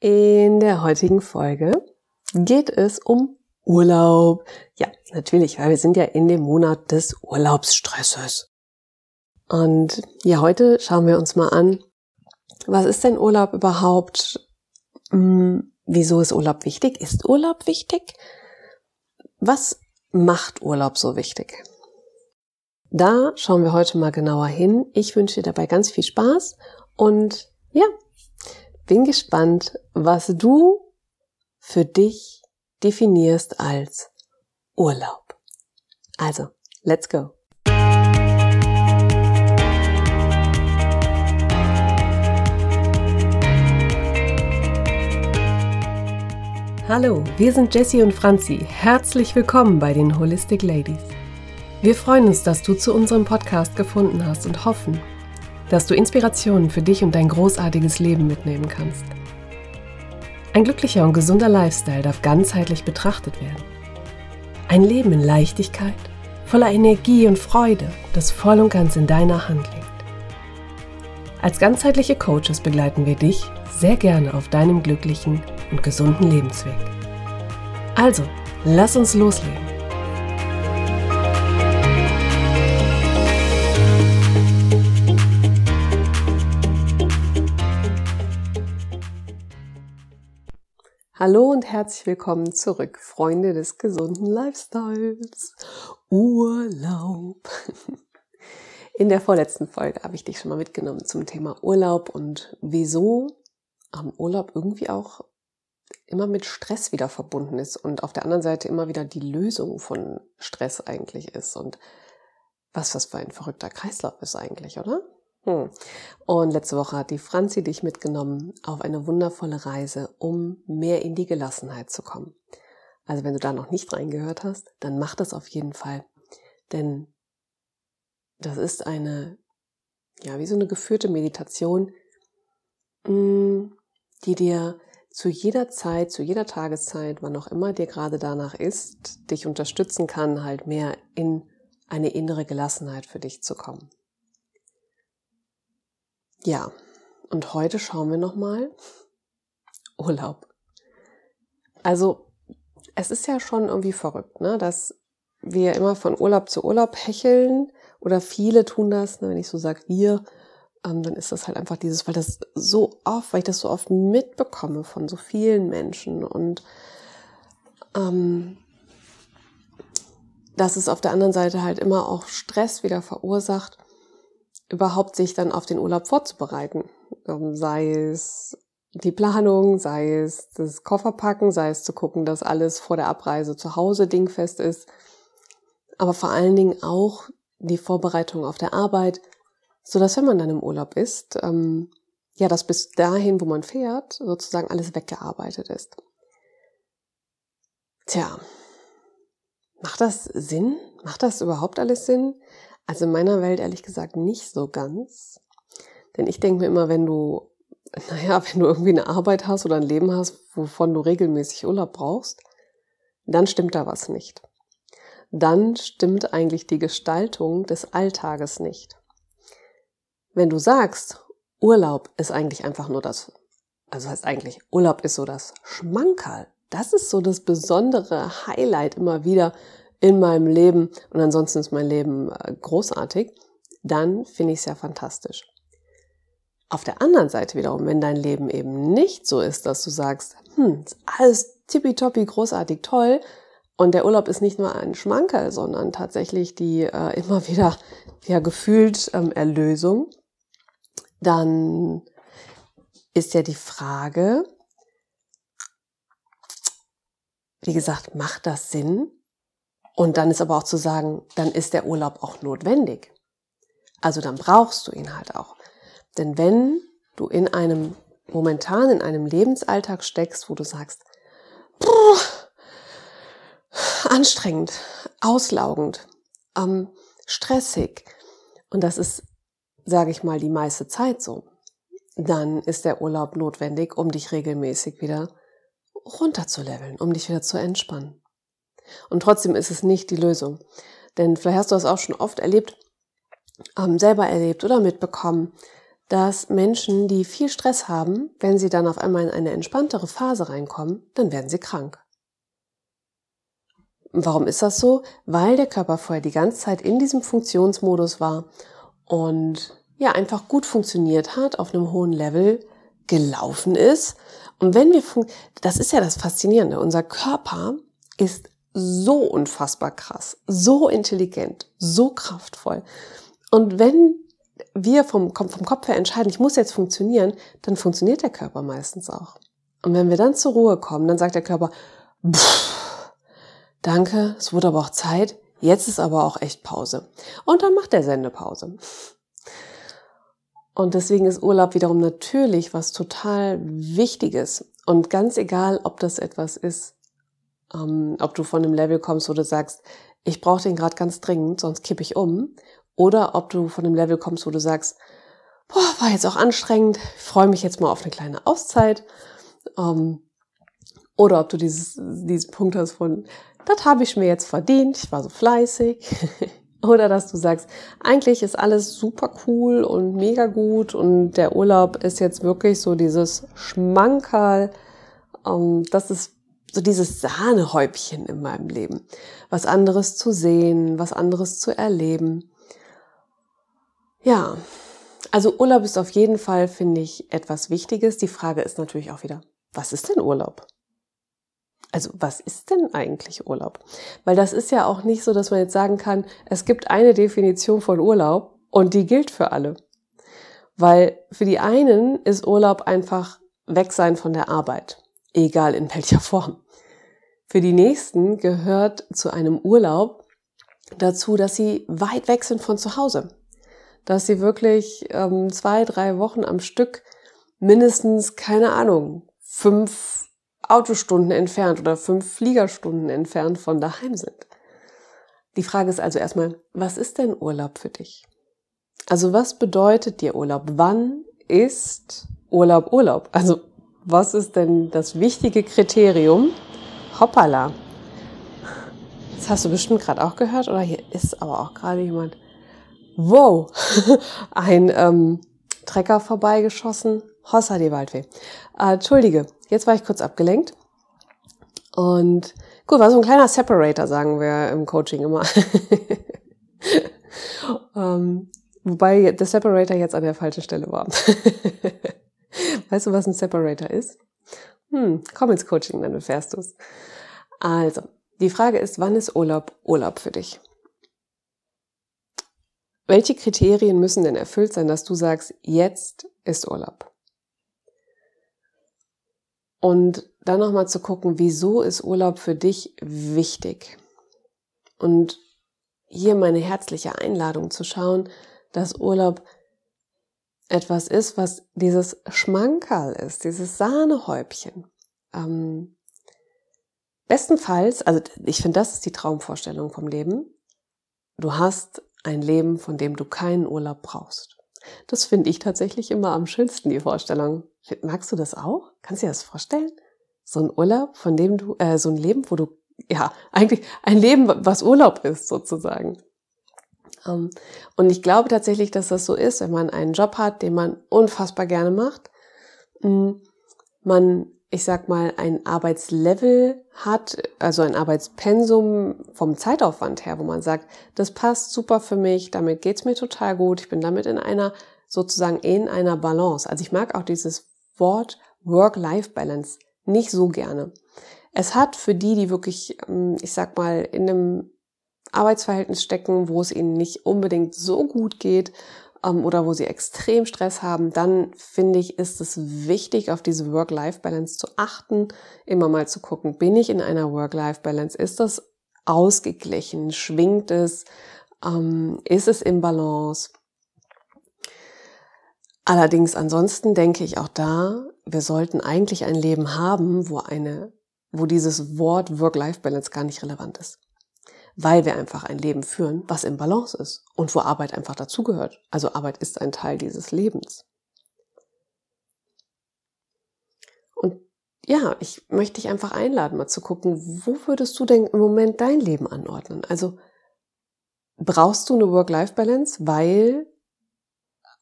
In der heutigen Folge geht es um Urlaub. Ja, natürlich, weil wir sind ja in dem Monat des Urlaubsstresses. Und ja, heute schauen wir uns mal an, was ist denn Urlaub überhaupt? Hm, wieso ist Urlaub wichtig? Ist Urlaub wichtig? Was macht Urlaub so wichtig? Da schauen wir heute mal genauer hin. Ich wünsche dir dabei ganz viel Spaß und ja, bin gespannt, was du für dich definierst als Urlaub. Also, let's go. Hallo, wir sind Jessie und Franzi. Herzlich willkommen bei den Holistic Ladies. Wir freuen uns, dass du zu unserem Podcast gefunden hast und hoffen, dass du Inspirationen für dich und dein großartiges Leben mitnehmen kannst. Ein glücklicher und gesunder Lifestyle darf ganzheitlich betrachtet werden. Ein Leben in Leichtigkeit, voller Energie und Freude, das voll und ganz in deiner Hand liegt. Als ganzheitliche Coaches begleiten wir dich sehr gerne auf deinem glücklichen und gesunden Lebensweg. Also, lass uns loslegen. Hallo und herzlich willkommen zurück, Freunde des gesunden Lifestyles. Urlaub. In der vorletzten Folge habe ich dich schon mal mitgenommen zum Thema Urlaub und wieso am Urlaub irgendwie auch immer mit Stress wieder verbunden ist und auf der anderen Seite immer wieder die Lösung von Stress eigentlich ist und was das für ein verrückter Kreislauf ist eigentlich, oder? Hm. Und letzte Woche hat die Franzi dich mitgenommen auf eine wundervolle Reise, um mehr in die Gelassenheit zu kommen. Also wenn du da noch nicht reingehört hast, dann mach das auf jeden Fall. Denn das ist eine, ja, wie so eine geführte Meditation, hm, die dir zu jeder Zeit, zu jeder Tageszeit, wann auch immer dir gerade danach ist, dich unterstützen kann, halt mehr in eine innere Gelassenheit für dich zu kommen. Ja, und heute schauen wir nochmal Urlaub. Also, es ist ja schon irgendwie verrückt, ne, dass wir immer von Urlaub zu Urlaub hecheln oder viele tun das, ne, wenn ich so sage wir, ähm, dann ist das halt einfach dieses, weil das so oft, weil ich das so oft mitbekomme von so vielen Menschen und ähm, dass es auf der anderen Seite halt immer auch Stress wieder verursacht, überhaupt sich dann auf den Urlaub vorzubereiten. Ähm, sei es die Planung, sei es das Kofferpacken, sei es zu gucken, dass alles vor der Abreise zu Hause dingfest ist. Aber vor allen Dingen auch die Vorbereitung auf der Arbeit, so dass wenn man dann im Urlaub ist, ähm, ja, dass bis dahin, wo man fährt, sozusagen alles weggearbeitet ist. Tja, macht das Sinn? Macht das überhaupt alles Sinn? Also in meiner Welt ehrlich gesagt nicht so ganz. Denn ich denke mir immer, wenn du, naja, wenn du irgendwie eine Arbeit hast oder ein Leben hast, wovon du regelmäßig Urlaub brauchst, dann stimmt da was nicht. Dann stimmt eigentlich die Gestaltung des Alltages nicht. Wenn du sagst, Urlaub ist eigentlich einfach nur das, also heißt eigentlich, Urlaub ist so das Schmankerl. Das ist so das besondere Highlight immer wieder in meinem Leben und ansonsten ist mein Leben äh, großartig, dann finde ich es ja fantastisch. Auf der anderen Seite wiederum, wenn dein Leben eben nicht so ist, dass du sagst, hm, alles tippitoppi, großartig, toll, und der Urlaub ist nicht nur ein Schmankerl, sondern tatsächlich die äh, immer wieder ja gefühlt ähm, Erlösung, dann ist ja die Frage, wie gesagt, macht das Sinn, und dann ist aber auch zu sagen, dann ist der Urlaub auch notwendig. Also dann brauchst du ihn halt auch. Denn wenn du in einem, momentan in einem Lebensalltag steckst, wo du sagst, anstrengend, auslaugend, ähm, stressig, und das ist, sage ich mal, die meiste Zeit so, dann ist der Urlaub notwendig, um dich regelmäßig wieder runterzuleveln, um dich wieder zu entspannen. Und trotzdem ist es nicht die Lösung. Denn vielleicht hast du das auch schon oft erlebt, ähm, selber erlebt oder mitbekommen, dass Menschen, die viel Stress haben, wenn sie dann auf einmal in eine entspanntere Phase reinkommen, dann werden sie krank. Warum ist das so? Weil der Körper vorher die ganze Zeit in diesem Funktionsmodus war und ja einfach gut funktioniert hat, auf einem hohen Level gelaufen ist. Und wenn wir, das ist ja das Faszinierende, unser Körper ist so unfassbar krass, so intelligent, so kraftvoll. Und wenn wir vom, vom Kopf her entscheiden, ich muss jetzt funktionieren, dann funktioniert der Körper meistens auch. Und wenn wir dann zur Ruhe kommen, dann sagt der Körper, pff, danke, es wurde aber auch Zeit, jetzt ist aber auch echt Pause. Und dann macht der Sendepause. Und deswegen ist Urlaub wiederum natürlich was total Wichtiges. Und ganz egal, ob das etwas ist, ähm, ob du von einem Level kommst, wo du sagst, ich brauche den gerade ganz dringend, sonst kippe ich um. Oder ob du von einem Level kommst, wo du sagst, boah, war jetzt auch anstrengend, freue mich jetzt mal auf eine kleine Auszeit. Ähm, oder ob du dieses, diesen Punkt hast von, das habe ich mir jetzt verdient, ich war so fleißig. Oder dass du sagst, eigentlich ist alles super cool und mega gut und der Urlaub ist jetzt wirklich so dieses Schmankerl. Ähm, das ist so dieses Sahnehäubchen in meinem Leben. Was anderes zu sehen, was anderes zu erleben. Ja, also Urlaub ist auf jeden Fall, finde ich, etwas Wichtiges. Die Frage ist natürlich auch wieder, was ist denn Urlaub? Also was ist denn eigentlich Urlaub? Weil das ist ja auch nicht so, dass man jetzt sagen kann, es gibt eine Definition von Urlaub und die gilt für alle. Weil für die einen ist Urlaub einfach weg sein von der Arbeit, egal in welcher Form. Für die nächsten gehört zu einem Urlaub dazu, dass sie weit weg sind von zu Hause. Dass sie wirklich ähm, zwei, drei Wochen am Stück mindestens, keine Ahnung, fünf Autostunden entfernt oder fünf Fliegerstunden entfernt von daheim sind. Die Frage ist also erstmal, was ist denn Urlaub für dich? Also was bedeutet dir Urlaub? Wann ist Urlaub Urlaub? Also was ist denn das wichtige Kriterium? Hoppala. Das hast du bestimmt gerade auch gehört oder hier ist aber auch gerade jemand. Wow, ein ähm, Trecker vorbeigeschossen. Hossa die Waldweh. Äh, Entschuldige, Jetzt war ich kurz abgelenkt. Und gut, war so ein kleiner Separator, sagen wir im Coaching immer. ähm, wobei der Separator jetzt an der falschen Stelle war. weißt du, was ein Separator ist? Hm, komm ins Coaching, dann erfährst du es. Also, die Frage ist, wann ist Urlaub Urlaub für dich? Welche Kriterien müssen denn erfüllt sein, dass du sagst, jetzt ist Urlaub? Und dann nochmal zu gucken, wieso ist Urlaub für dich wichtig? Und hier meine herzliche Einladung zu schauen, dass Urlaub etwas ist, was dieses Schmankerl ist, dieses Sahnehäubchen. Ähm, bestenfalls, also ich finde, das ist die Traumvorstellung vom Leben. Du hast ein Leben, von dem du keinen Urlaub brauchst. Das finde ich tatsächlich immer am schönsten, die Vorstellung. Magst du das auch? Kannst du dir das vorstellen? So ein Urlaub, von dem du, äh, so ein Leben, wo du, ja, eigentlich ein Leben, was Urlaub ist, sozusagen. Ähm, und ich glaube tatsächlich, dass das so ist, wenn man einen Job hat, den man unfassbar gerne macht, mm, man, ich sag mal, ein Arbeitslevel hat, also ein Arbeitspensum vom Zeitaufwand her, wo man sagt, das passt super für mich, damit geht's mir total gut, ich bin damit in einer, sozusagen in einer Balance. Also ich mag auch dieses Wort Work-Life-Balance nicht so gerne. Es hat für die, die wirklich, ähm, ich sag mal, in einem Arbeitsverhältnis stecken, wo es ihnen nicht unbedingt so gut geht ähm, oder wo sie extrem Stress haben, dann finde ich, ist es wichtig, auf diese Work-Life-Balance zu achten, immer mal zu gucken, bin ich in einer Work-Life-Balance? Ist das ausgeglichen? Schwingt es? Ähm, ist es im Balance? Allerdings ansonsten denke ich auch da, wir sollten eigentlich ein Leben haben, wo eine, wo dieses Wort Work-Life-Balance gar nicht relevant ist. Weil wir einfach ein Leben führen, was im Balance ist und wo Arbeit einfach dazugehört. Also Arbeit ist ein Teil dieses Lebens. Und ja, ich möchte dich einfach einladen, mal zu gucken, wo würdest du denn im Moment dein Leben anordnen? Also brauchst du eine Work-Life-Balance, weil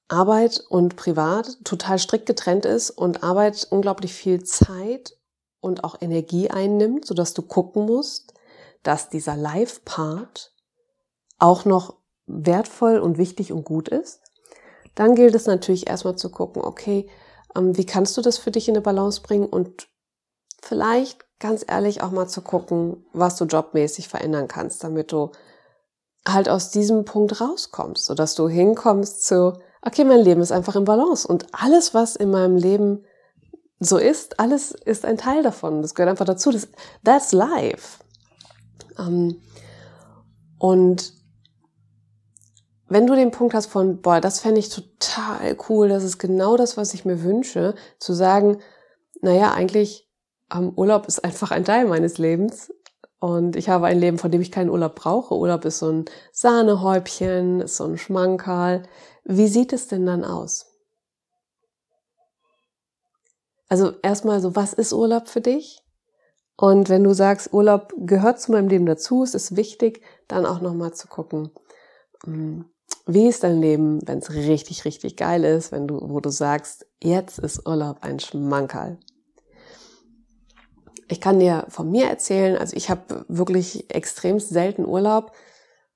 Arbeit und Privat total strikt getrennt ist und Arbeit unglaublich viel Zeit und auch Energie einnimmt, sodass du gucken musst, dass dieser Live-Part auch noch wertvoll und wichtig und gut ist. Dann gilt es natürlich erstmal zu gucken, okay, ähm, wie kannst du das für dich in eine Balance bringen und vielleicht ganz ehrlich auch mal zu gucken, was du jobmäßig verändern kannst, damit du halt aus diesem Punkt rauskommst, sodass du hinkommst zu, okay, mein Leben ist einfach im Balance und alles, was in meinem Leben so ist, alles ist ein Teil davon. Das gehört einfach dazu. Das, that's life. Ähm, und wenn du den Punkt hast von, boah, das fände ich total cool, das ist genau das, was ich mir wünsche, zu sagen, naja, eigentlich ähm, Urlaub ist einfach ein Teil meines Lebens und ich habe ein Leben, von dem ich keinen Urlaub brauche. Urlaub ist so ein Sahnehäubchen, ist so ein Schmankerl. Wie sieht es denn dann aus? Also erstmal so, was ist Urlaub für dich? Und wenn du sagst, Urlaub gehört zu meinem Leben dazu, es ist wichtig, dann auch nochmal zu gucken, hm, wie ist dein Leben, wenn es richtig, richtig geil ist, wenn du, wo du sagst, jetzt ist Urlaub ein Schmankerl. Ich kann dir von mir erzählen, also ich habe wirklich extrem selten Urlaub.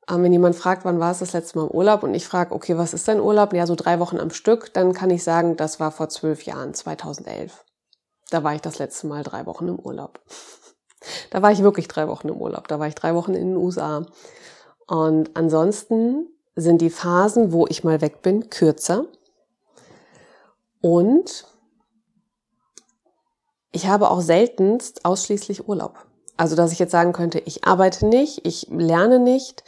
Ähm, wenn jemand fragt, wann war es das letzte Mal im Urlaub und ich frage, okay, was ist dein Urlaub? Ja, so drei Wochen am Stück, dann kann ich sagen, das war vor zwölf Jahren, 2011. Da war ich das letzte Mal drei Wochen im Urlaub. Da war ich wirklich drei Wochen im Urlaub. Da war ich drei Wochen in den USA. Und ansonsten sind die Phasen, wo ich mal weg bin, kürzer. Und ich habe auch seltenst ausschließlich Urlaub. Also, dass ich jetzt sagen könnte, ich arbeite nicht, ich lerne nicht,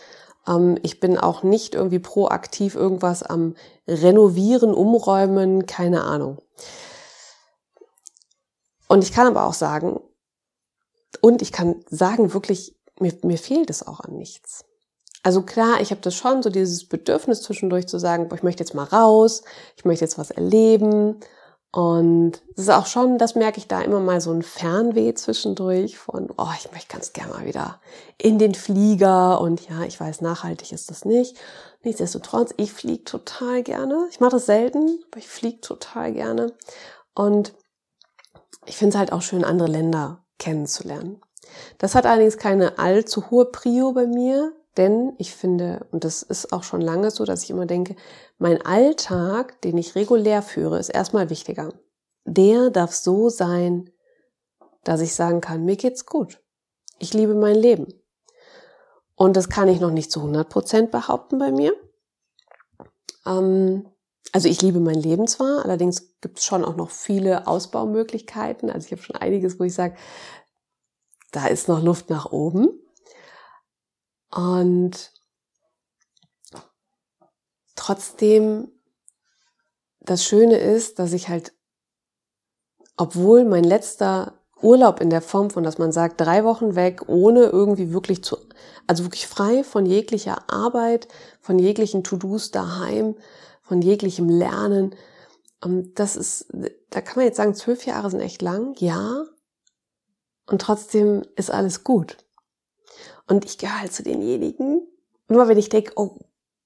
ähm, ich bin auch nicht irgendwie proaktiv irgendwas am Renovieren, Umräumen, keine Ahnung. Und ich kann aber auch sagen, und ich kann sagen, wirklich, mir, mir fehlt es auch an nichts. Also klar, ich habe das schon, so dieses Bedürfnis zwischendurch zu sagen, boah, ich möchte jetzt mal raus, ich möchte jetzt was erleben. Und es ist auch schon, das merke ich da immer mal so ein Fernweh zwischendurch von, oh, ich möchte ganz gerne mal wieder in den Flieger und ja, ich weiß, nachhaltig ist das nicht. Nichtsdestotrotz, ich fliege total gerne. Ich mache das selten, aber ich fliege total gerne. Und ich finde es halt auch schön, andere Länder kennenzulernen. Das hat allerdings keine allzu hohe Prio bei mir, denn ich finde, und das ist auch schon lange so, dass ich immer denke, mein Alltag, den ich regulär führe, ist erstmal wichtiger. Der darf so sein, dass ich sagen kann, mir geht's gut. Ich liebe mein Leben. Und das kann ich noch nicht zu 100 Prozent behaupten bei mir. Ähm, also ich liebe mein Leben zwar, allerdings gibt es schon auch noch viele Ausbaumöglichkeiten. Also ich habe schon einiges, wo ich sage, da ist noch Luft nach oben. Und trotzdem, das Schöne ist, dass ich halt, obwohl mein letzter Urlaub in der Form von, dass man sagt, drei Wochen weg, ohne irgendwie wirklich zu, also wirklich frei von jeglicher Arbeit, von jeglichen To-Dos daheim, von jeglichem Lernen. Und das ist, da kann man jetzt sagen, zwölf Jahre sind echt lang, ja. Und trotzdem ist alles gut. Und ich gehöre halt zu denjenigen, nur wenn ich denke, oh,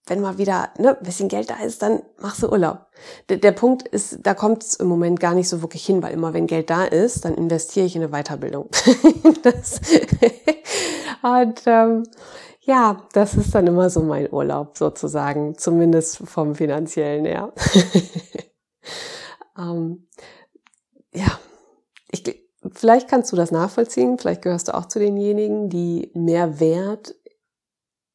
wenn mal wieder ne, ein bisschen Geld da ist, dann machst du Urlaub. Der, der Punkt ist, da kommt es im Moment gar nicht so wirklich hin, weil immer wenn Geld da ist, dann investiere ich in eine Weiterbildung. und ähm, ja, das ist dann immer so mein Urlaub sozusagen, zumindest vom finanziellen her. ähm, ja, ich, Vielleicht kannst du das nachvollziehen, vielleicht gehörst du auch zu denjenigen, die mehr Wert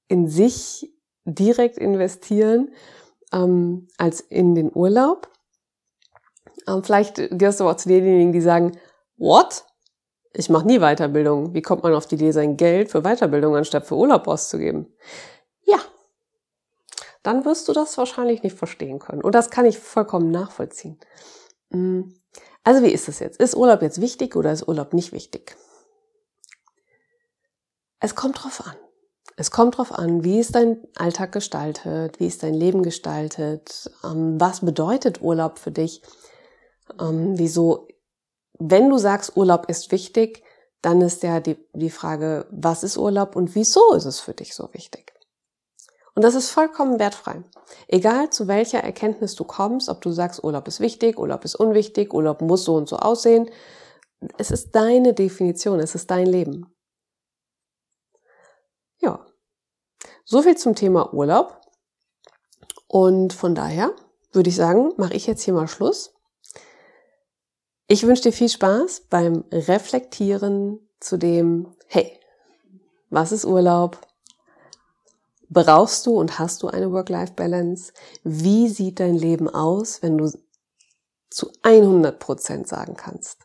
in sich direkt investieren ähm, als in den Urlaub. Ähm, vielleicht gehörst du auch zu denjenigen, die sagen, what? Ich mache nie Weiterbildung. Wie kommt man auf die Idee, sein Geld für Weiterbildung anstatt für Urlaub auszugeben? Ja, dann wirst du das wahrscheinlich nicht verstehen können. Und das kann ich vollkommen nachvollziehen. Mm. Also wie ist es jetzt? Ist Urlaub jetzt wichtig oder ist Urlaub nicht wichtig? Es kommt drauf an. Es kommt drauf an, wie ist dein Alltag gestaltet, wie ist dein Leben gestaltet, ähm, was bedeutet Urlaub für dich, ähm, wieso, wenn du sagst, Urlaub ist wichtig, dann ist ja die, die Frage, was ist Urlaub und wieso ist es für dich so wichtig? Und das ist vollkommen wertfrei. Egal zu welcher Erkenntnis du kommst, ob du sagst, Urlaub ist wichtig, Urlaub ist unwichtig, Urlaub muss so und so aussehen. Es ist deine Definition, es ist dein Leben. Ja. So viel zum Thema Urlaub. Und von daher würde ich sagen, mache ich jetzt hier mal Schluss. Ich wünsche dir viel Spaß beim Reflektieren zu dem, hey, was ist Urlaub? Brauchst du und hast du eine Work-Life-Balance? Wie sieht dein Leben aus, wenn du zu 100 Prozent sagen kannst?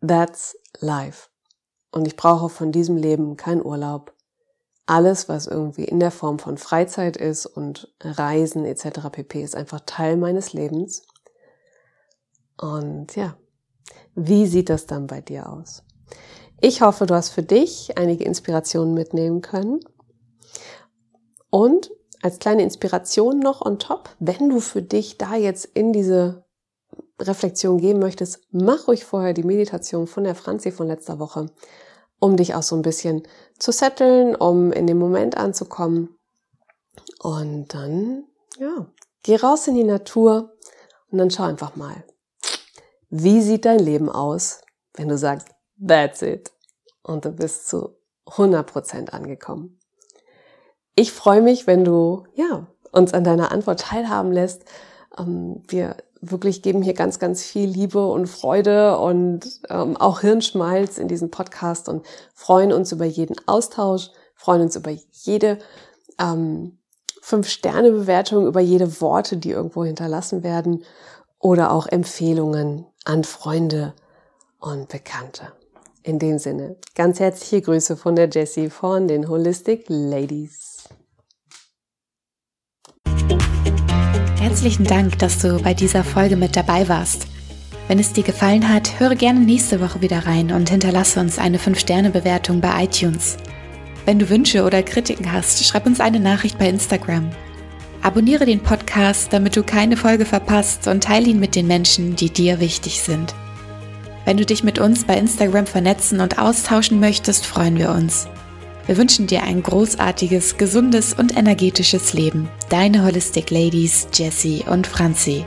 That's life. Und ich brauche von diesem Leben keinen Urlaub. Alles, was irgendwie in der Form von Freizeit ist und Reisen etc. pp. ist einfach Teil meines Lebens. Und ja, wie sieht das dann bei dir aus? Ich hoffe, du hast für dich einige Inspirationen mitnehmen können und als kleine Inspiration noch on top, wenn du für dich da jetzt in diese Reflexion gehen möchtest, mach ruhig vorher die Meditation von der Franzi von letzter Woche, um dich auch so ein bisschen zu setteln, um in den Moment anzukommen. Und dann, ja, geh raus in die Natur und dann schau einfach mal, wie sieht dein Leben aus, wenn du sagst, that's it. Und du bist zu 100% angekommen. Ich freue mich, wenn du ja, uns an deiner Antwort teilhaben lässt. Ähm, wir wirklich geben hier ganz, ganz viel Liebe und Freude und ähm, auch Hirnschmalz in diesem Podcast und freuen uns über jeden Austausch, freuen uns über jede ähm, Fünf-Sterne-Bewertung, über jede Worte, die irgendwo hinterlassen werden oder auch Empfehlungen an Freunde und Bekannte. In dem Sinne, ganz herzliche Grüße von der Jessie von den Holistic Ladies. Herzlichen Dank, dass du bei dieser Folge mit dabei warst. Wenn es dir gefallen hat, höre gerne nächste Woche wieder rein und hinterlasse uns eine 5-Sterne-Bewertung bei iTunes. Wenn du Wünsche oder Kritiken hast, schreib uns eine Nachricht bei Instagram. Abonniere den Podcast, damit du keine Folge verpasst und teile ihn mit den Menschen, die dir wichtig sind. Wenn du dich mit uns bei Instagram vernetzen und austauschen möchtest, freuen wir uns. Wir wünschen dir ein großartiges, gesundes und energetisches Leben. Deine Holistic Ladies Jessie und Franzi.